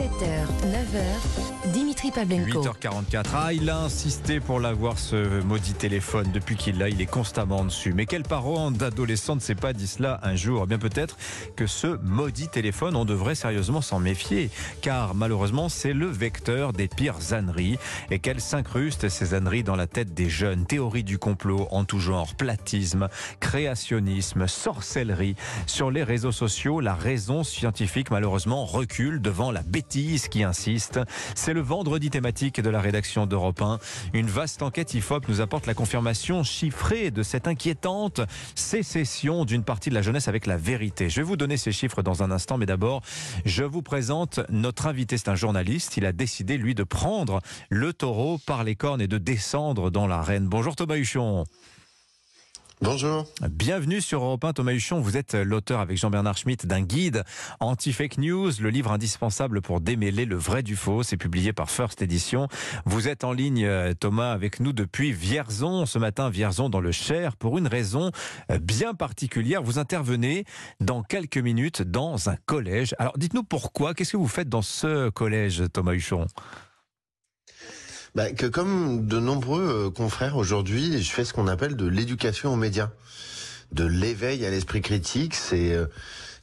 7h, 9h, Dimitri Pavlenko. 8h44. Ah, il a insisté pour l'avoir ce maudit téléphone. Depuis qu'il l'a, il est constamment dessus. Mais quel parent d'adolescent ne s'est pas dit cela un jour? Bien peut-être que ce maudit téléphone, on devrait sérieusement s'en méfier. Car malheureusement, c'est le vecteur des pires âneries. Et qu'elles s'incrustent, ces âneries, dans la tête des jeunes. Théorie du complot en tout genre, platisme, créationnisme, sorcellerie. Sur les réseaux sociaux, la raison scientifique, malheureusement, recule devant la bêtise qui insiste. C'est le vendredi thématique de la rédaction d'Europe 1. Une vaste enquête IFOP nous apporte la confirmation chiffrée de cette inquiétante sécession d'une partie de la jeunesse avec la vérité. Je vais vous donner ces chiffres dans un instant, mais d'abord, je vous présente notre invité. C'est un journaliste. Il a décidé, lui, de prendre le taureau par les cornes et de descendre dans l'arène. Bonjour Thomas Huchon. Bonjour. Bienvenue sur Europe 1, Thomas Huchon. Vous êtes l'auteur avec Jean-Bernard Schmitt d'un guide anti-fake news, le livre indispensable pour démêler le vrai du faux. C'est publié par First Edition. Vous êtes en ligne, euh, Thomas, avec nous depuis Vierzon, ce matin, Vierzon dans le Cher, pour une raison euh, bien particulière. Vous intervenez dans quelques minutes dans un collège. Alors dites-nous pourquoi, qu'est-ce que vous faites dans ce collège, Thomas Huchon? Bah, que comme de nombreux euh, confrères aujourd'hui, je fais ce qu'on appelle de l'éducation aux médias, de l'éveil à l'esprit critique. C'est euh,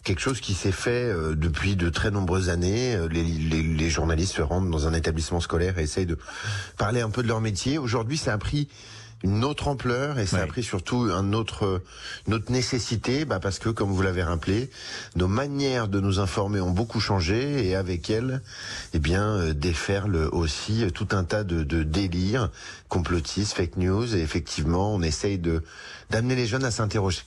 quelque chose qui s'est fait euh, depuis de très nombreuses années. Les, les, les, journalistes se rendent dans un établissement scolaire et essayent de parler un peu de leur métier. Aujourd'hui, ça a pris une autre ampleur et ça a pris surtout un autre, une autre nécessité, bah parce que comme vous l'avez rappelé, nos manières de nous informer ont beaucoup changé et avec elles, eh bien, euh, déferle aussi tout un tas de, de délires complotistes, fake news et effectivement, on essaye de d'amener les jeunes à s'interroger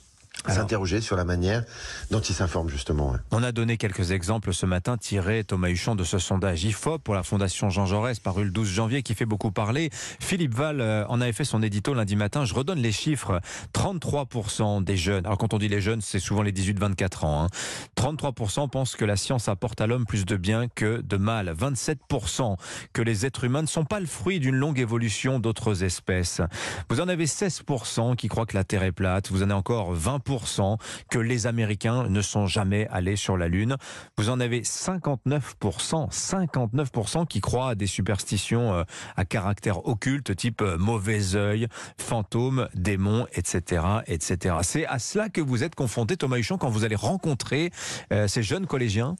s'interroger sur la manière dont ils s'informent justement. On a donné quelques exemples ce matin tirés, Thomas Huchon, de ce sondage IFOP pour la Fondation Jean Jaurès paru le 12 janvier qui fait beaucoup parler. Philippe Val euh, en avait fait son édito lundi matin. Je redonne les chiffres. 33% des jeunes, alors quand on dit les jeunes, c'est souvent les 18-24 ans, hein. 33% pensent que la science apporte à l'homme plus de bien que de mal. 27% que les êtres humains ne sont pas le fruit d'une longue évolution d'autres espèces. Vous en avez 16% qui croient que la Terre est plate. Vous en avez encore 20% que les Américains ne sont jamais allés sur la Lune. Vous en avez 59%, 59% qui croient à des superstitions euh, à caractère occulte, type euh, mauvais œil, fantôme, démon, etc., etc. C'est à cela que vous êtes confronté, Thomas Huchon, quand vous allez rencontrer euh, ces jeunes collégiens?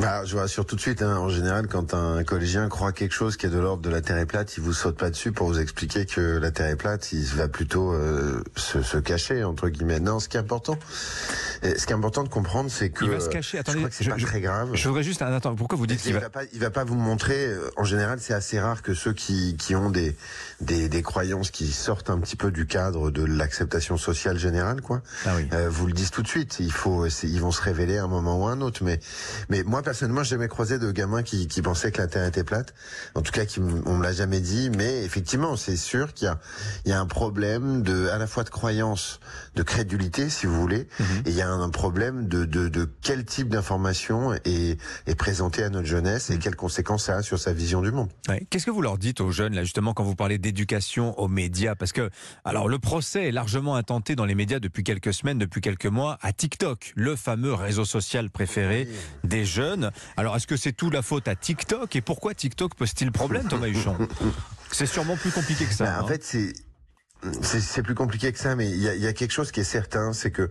Bah, je vous rassure tout de suite, hein, en général, quand un collégien croit quelque chose qui est de l'ordre de la Terre est plate, il vous saute pas dessus pour vous expliquer que la Terre est plate, il va plutôt euh, se, se, cacher, entre guillemets. Non, ce qui est important, ce qui est important de comprendre, c'est que... Il va se cacher, attendez, c'est pas très grave. Je voudrais juste... Attends, pourquoi vous dites qu'il va... va... pas, il va pas vous montrer, euh, en général, c'est assez rare que ceux qui, qui ont des, des, des croyances qui sortent un petit peu du cadre de l'acceptation sociale générale, quoi, ah oui. euh, vous le disent tout de suite. Il faut, ils vont se révéler à un moment ou à un autre. Mais, mais moi, personnellement, j'ai jamais croisé de gamins qui, qui pensaient que la Terre était plate. En tout cas, qui, on me l'a jamais dit. Mais effectivement, c'est sûr qu'il y a, il y a un problème de, à la fois de croyance, de crédulité, si vous voulez, mm -hmm. et il y a un problème de, de, de quel type d'information est, est présenté à notre jeunesse et quelles conséquences ça a sur sa vision du monde. Ouais. Qu'est-ce que vous leur dites aux jeunes, là, justement, quand vous parlez d'éducation aux médias? Parce que, alors, le procès est largement intenté dans les médias depuis quelques semaines, depuis quelques mois, à TikTok, le fameux réseau social préféré oui. des jeunes. Alors, est-ce que c'est tout la faute à TikTok? Et pourquoi TikTok pose-t-il problème, Thomas Huchon? C'est sûrement plus compliqué que ça. Ben, en hein. fait, c'est c'est plus compliqué que ça, mais il y a, y a, quelque chose qui est certain, c'est que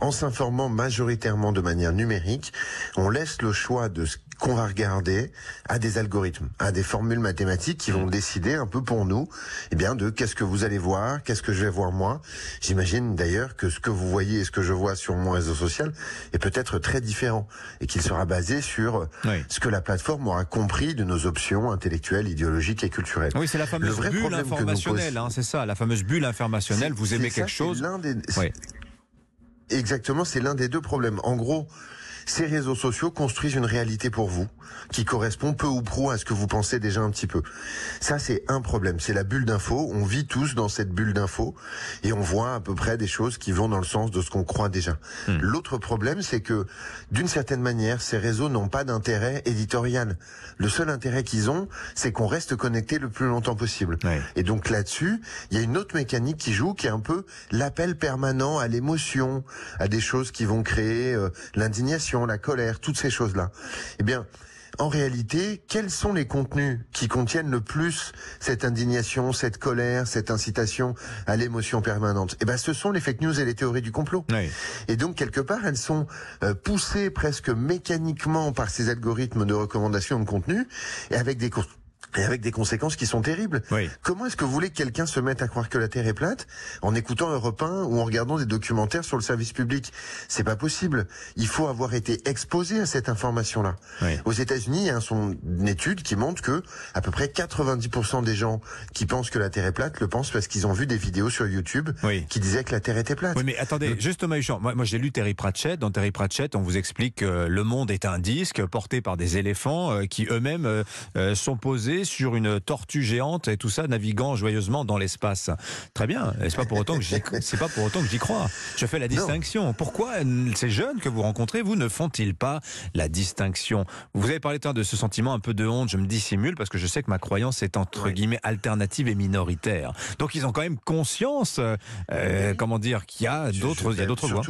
en s'informant majoritairement de manière numérique, on laisse le choix de ce qu'on va regarder à des algorithmes, à des formules mathématiques qui vont décider un peu pour nous, eh bien, de qu'est-ce que vous allez voir, qu'est-ce que je vais voir moi. J'imagine d'ailleurs que ce que vous voyez et ce que je vois sur mon réseau social est peut-être très différent et qu'il sera basé sur oui. ce que la plateforme aura compris de nos options intellectuelles, idéologiques et culturelles. Oui, c'est la fameuse bulle informationnelle, hein, c'est ça, la fameuse bulle informationnelle. Vous aimez quelque ça, chose des... oui. Exactement, c'est l'un des deux problèmes. En gros, ces réseaux sociaux construisent une réalité pour vous qui correspond peu ou prou à ce que vous pensez déjà un petit peu. Ça, c'est un problème. C'est la bulle d'info. On vit tous dans cette bulle d'info et on voit à peu près des choses qui vont dans le sens de ce qu'on croit déjà. Hmm. Mmh. L'autre problème, c'est que d'une certaine manière, ces réseaux n'ont pas d'intérêt éditorial. Le seul intérêt qu'ils ont, c'est qu'on reste connecté le plus longtemps possible. Et donc là-dessus, il y a une autre mécanique qui joue, qui est un peu l'appel permanent à l'émotion, à des choses qui vont créer euh, l'indignation la colère, toutes ces choses-là. Eh bien, en réalité, quels sont les contenus qui contiennent le plus cette indignation, cette colère, cette incitation à l'émotion permanente? Eh ben, ce sont les fake news et les théories du complot. Oui. Et donc, quelque part, elles sont euh, poussées presque mécaniquement par ces algorithmes de recommandation de contenu et avec des cours et avec des conséquences qui sont terribles. Oui. Comment est-ce que vous voulez que quelqu'un se mette à croire que la Terre est plate en écoutant Europe 1 ou en regardant des documentaires sur le service public? C'est pas possible. Il faut avoir été exposé à cette information-là. Oui. Aux États-Unis, il y a une étude qui montre que à peu près 90% des gens qui pensent que la Terre est plate le pensent parce qu'ils ont vu des vidéos sur YouTube Oui. qui disaient que la Terre était plate. Oui, mais attendez, juste Thomas Huchon, moi, moi j'ai lu Terry Pratchett. Dans Terry Pratchett, on vous explique que le monde est un disque porté par des éléphants euh, qui eux-mêmes euh, euh, sont posés sur une tortue géante et tout ça naviguant joyeusement dans l'espace. Très bien. C'est pas pour autant que j'y, c'est pas pour autant que j'y crois. Je fais la distinction. Pourquoi ces jeunes que vous rencontrez, vous ne font-ils pas la distinction? Vous avez parlé de ce sentiment un peu de honte. Je me dissimule parce que je sais que ma croyance est entre Oui. guillemets alternative et minoritaire. Donc ils ont quand même conscience, euh, euh, comment dire, qu'il y a d'autres, il y a d'autres voies.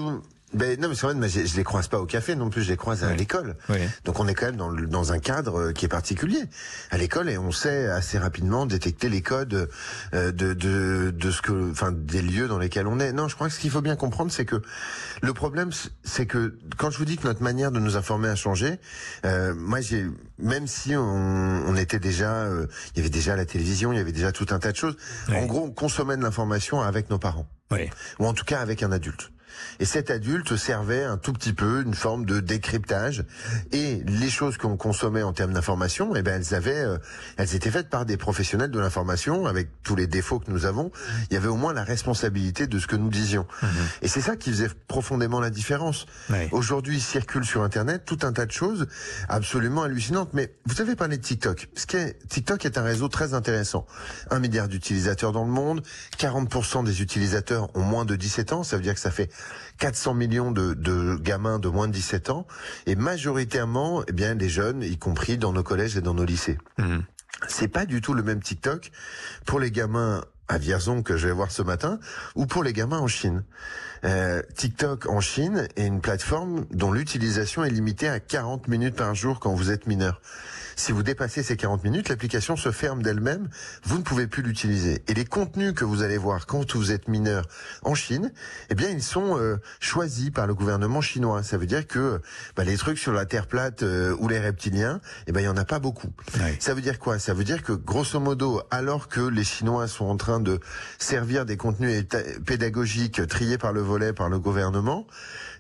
Ben non, mais c'est vrai, mais je, je les croise pas au café non plus, je les croise à l'école. Oui. Donc on est quand même dans, le- dans un cadre euh, qui est particulier à l'école et on sait assez rapidement détecter les codes euh, de, de, de ce que, enfin, des lieux dans lesquels on est. Non, je crois que ce qu'il faut bien comprendre, c'est que le problème, c'est que quand je vous dis que notre manière de nous informer a changé, euh, moi j'ai, même si on, on était déjà, euh, il y avait déjà la télévision, il y avait déjà tout un tas de choses. En gros, on consommait de l'information avec nos parents ou en tout cas avec un adulte. Et cet adulte servait un tout petit peu une forme de décryptage. Et les choses qu'on consommait en termes d'information, eh ben elles avaient, euh, elles étaient faites par des professionnels de l'information, avec tous les défauts que nous avons. Il y avait au moins la responsabilité de ce que nous disions. Et c'est ça qui faisait profondément la différence. Aujourd'hui, il circule sur Internet tout un tas de choses absolument hallucinantes. Mais vous avez parlé de TikTok. Ce qui est, TikTok est un réseau très intéressant. Un milliard d'utilisateurs dans le monde. 40% des utilisateurs ont moins de 17 ans. Ça veut dire que ça fait 400 millions de, de gamins de moins de 17 ans. Et majoritairement, eh bien, les jeunes, y compris dans nos collèges et dans nos lycées. Mhm. C'est pas du tout le même TikTok pour les gamins à Vierzon que je vais voir ce matin ou pour les gamins en Chine. Euh, TikTok en Chine est une plateforme dont l'utilisation est limitée à 40 minutes par jour quand vous êtes mineur. Si vous dépassez ces 40 minutes, l'application se ferme d'elle-même, vous ne pouvez plus l'utiliser. Et les contenus que vous allez voir quand vous êtes mineur en Chine, eh bien ils sont euh, choisis par le gouvernement chinois. Ça veut dire que bah, les trucs sur la Terre plate euh, ou les reptiliens, eh ben il y en a pas beaucoup. Ouais. Ça veut dire quoi? Ça veut dire que grosso modo, alors que les Chinois sont en train de servir des contenus pédagogiques triés par le volet par le gouvernement,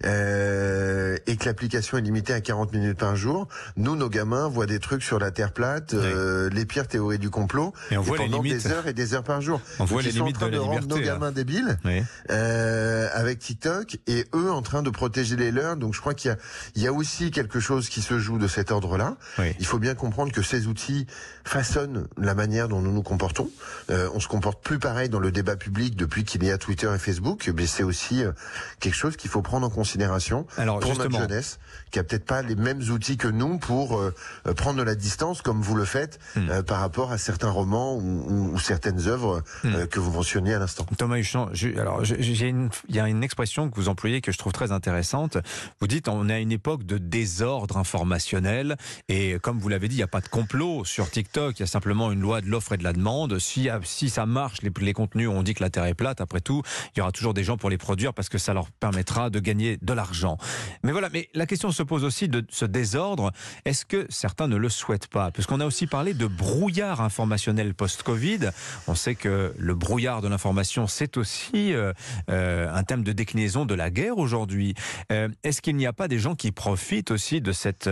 euh, et que l'application est limitée à 40 minutes par jour, nous, nos gamins, voient des trucs sur la Terre plate, euh, les pires théories du complot, Et on voit les pendant limites. des heures et des heures par jour. On voit les sont en train de rendre nos là. gamins débiles Oui. euh, avec TikTok et eux en train de protéger les leurs. Donc je crois qu'il y a, il y a aussi quelque chose qui se joue de cet ordre-là. Oui. Il faut bien comprendre que ces outils façonnent la manière dont nous nous comportons. Euh, on se comporte plus pareil dans le débat public depuis qu'il y a Twitter et Facebook. Mais c'est aussi euh, quelque chose qu'il faut prendre en considération Alors, pour justement. notre jeunesse, qui a peut-être pas les mêmes outils que nous pour euh, prendre de la distance comme vous le faites Hmm. euh, par rapport à certains romans ou, certaines œuvres Hmm. euh, que vous mentionniez à l'instant. Thomas Huchon, je- alors il y a une expression que vous employez que je trouve très intéressante. Vous dites on est à une époque de désordre informationnel et comme vous l'avez dit, il n'y a pas de complot sur TikTok. Il y a simplement une loi de l'offre et de la demande. Si, si ça marche, les, les contenus, on dit que la Terre est plate. Après tout, il y aura toujours des gens pour les produire parce que ça leur permettra de gagner de l'argent. Mais voilà. Mais la question se pose aussi de ce désordre. Est-ce que certains ne le souhaitent pas Parce qu'on a aussi parlé de brouillard informationnel post-Covid. On sait que le brouillard de l'information, c'est aussi euh, euh, un thème de déclinaison de la guerre aujourd'hui. Euh, Est-ce qu'il n'y a pas des gens qui profitent aussi de cette,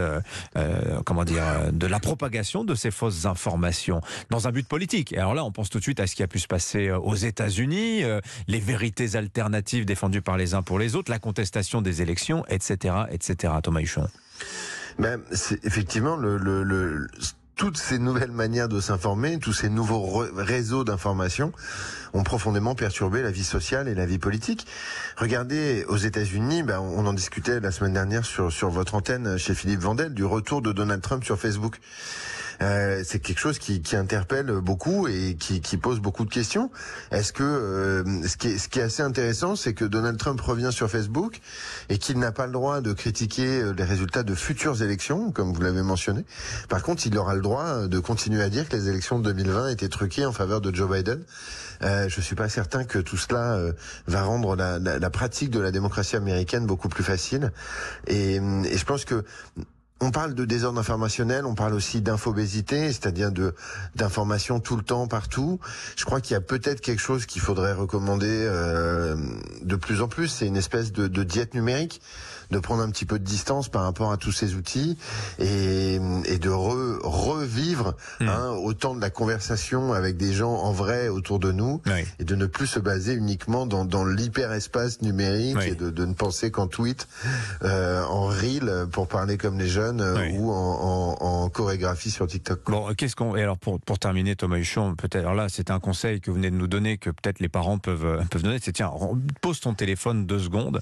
comment dire, de la propagation de ces fausses informations dans un but politique? Et alors là, on pense tout de suite à ce qui a pu se passer aux États-Unis, les vérités alternatives défendues par les uns pour les autres, la contestation des élections, etc., etc. Thomas Huchon. Ben, c'est effectivement le, le, le- toutes ces nouvelles manières de s'informer, tous ces nouveaux réseaux d'information ont profondément perturbé la vie sociale et la vie politique. Regardez aux États-Unis, ben, on en discutait la semaine dernière sur sur votre antenne chez Philippe Vandel du retour de Donald Trump sur Facebook. Euh, c'est quelque chose qui, qui, interpelle beaucoup et qui, qui, pose beaucoup de questions. Est-ce que euh, ce, qui est, ce qui est assez intéressant, c'est que Donald Trump revient sur Facebook et qu'il n'a pas le droit de critiquer euh, les résultats de futures élections, comme vous l'avez mentionné. Par contre, il aura le droit de continuer à dire que les élections de 2020 étaient truquées en faveur de Joe Biden. Euh, je suis pas certain que tout cela euh, va rendre la, la, la, pratique de la démocratie américaine beaucoup plus facile. Et, et je pense que on parle de désordre informationnel, on parle aussi d'infobésité, c'est-à-dire de d'information tout le temps, partout. Je crois qu'il y a peut-être quelque chose qu'il faudrait recommander euh, de plus en plus. C'est une espèce de, de, diète numérique, de prendre un petit peu de distance par rapport à tous ces outils et, et de re, revivre mmh. hein, autant de la conversation avec des gens en vrai autour de nous oui. et de ne plus se baser uniquement dans, dans l'hyperespace numérique oui. et de, de, ne penser qu'en tweet, euh, en reel pour parler comme les jeunes oui. ou en, en, en, chorégraphie sur TikTok. Bon, qu'est-ce qu'on et alors pour pour terminer Thomas Huchon, peut-être là c'est un conseil que vous venez de nous donner que peut-être les parents peuvent peuvent donner, c'est tiens pose ton téléphone deux secondes.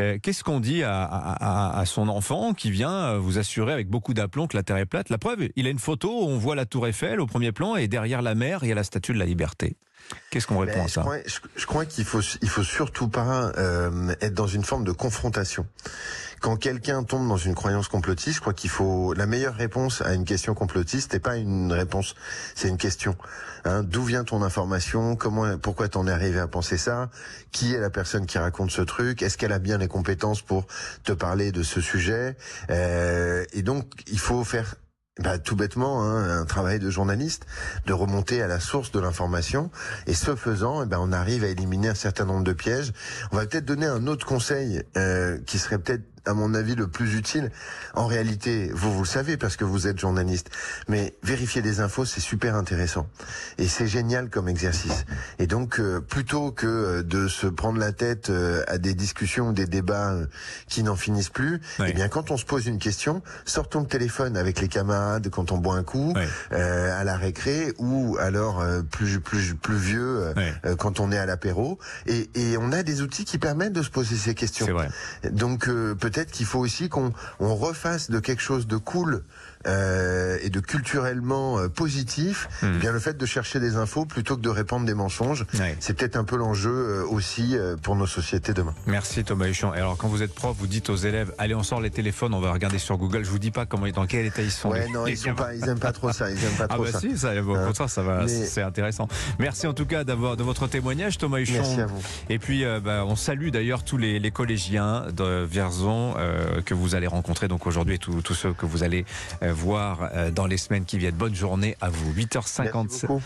Euh, qu'est-ce qu'on dit à, à, à, son enfant qui vient vous assurer avec beaucoup d'aplomb que la Terre est plate? La preuve, il a une photo où on voit la Tour Eiffel au premier plan et derrière la mer il y a la Statue de la Liberté. Qu'est-ce qu'on répond ben, à ça Je crois, je, je crois qu'il faut, il faut surtout pas euh, être dans une forme de confrontation. Quand quelqu'un tombe dans une croyance complotiste, je crois qu'il faut la meilleure réponse à une question complotiste n'est pas une réponse, c'est une question. Hein, D'où vient ton information? Comment, pourquoi t'en es arrivé à penser ça? Qui est la personne qui raconte ce truc? Est-ce qu'elle a bien les compétences pour te parler de ce sujet? Euh, Et donc, il faut faire bah, tout bêtement, hein, un travail de journaliste, de remonter à la source de l'information. Et ce faisant, eh ben, on arrive à éliminer un certain nombre de pièges. On va peut-être donner un autre conseil euh, qui serait peut-être à mon avis, le plus utile. En réalité, vous, vous le savez parce que vous êtes journaliste, mais vérifier des infos, c'est super intéressant. Et c'est génial comme exercice. Et donc, euh, plutôt que de se prendre la tête euh, à des discussions ou des débats euh, qui n'en finissent plus, oui. eh bien, quand on se pose une question, sortons le téléphone avec les camarades quand on boit un coup, oui. à la récré, ou alors plus, plus, plus vieux oui. quand on est à l'apéro. Et, et, on a des outils qui permettent de se poser ces questions. C'est vrai. Donc, peut-être qu'il faut aussi qu'on on refasse de quelque chose de cool euh, et de culturellement euh, positif, Hmm. mmh. eh bien le fait de chercher des infos plutôt que de répandre des mensonges, ouais. c'est peut-être un peu l'enjeu euh, aussi pour nos sociétés demain. Merci Thomas Huchon. Et alors quand vous êtes prof, vous dites aux élèves allez on sort les téléphones, on va regarder sur Google. Je vous dis pas comment dans quel état ils sont. Ouais, non, ils sont pas, ils aiment pas trop ça, ils aiment pas trop ah bah ça. Si, ça Hein. ça va, Mais- c'est intéressant. Merci en tout cas d'avoir de votre témoignage, Thomas Huchon. Merci à vous. Et puis, bah, on salue d'ailleurs tous les, les collégiens de Vierzon que vous allez rencontrer donc aujourd'hui et tous ceux que vous allez voir euh, dans les semaines qui viennent. Bonne journée à vous. 8h57. Merci beaucoup.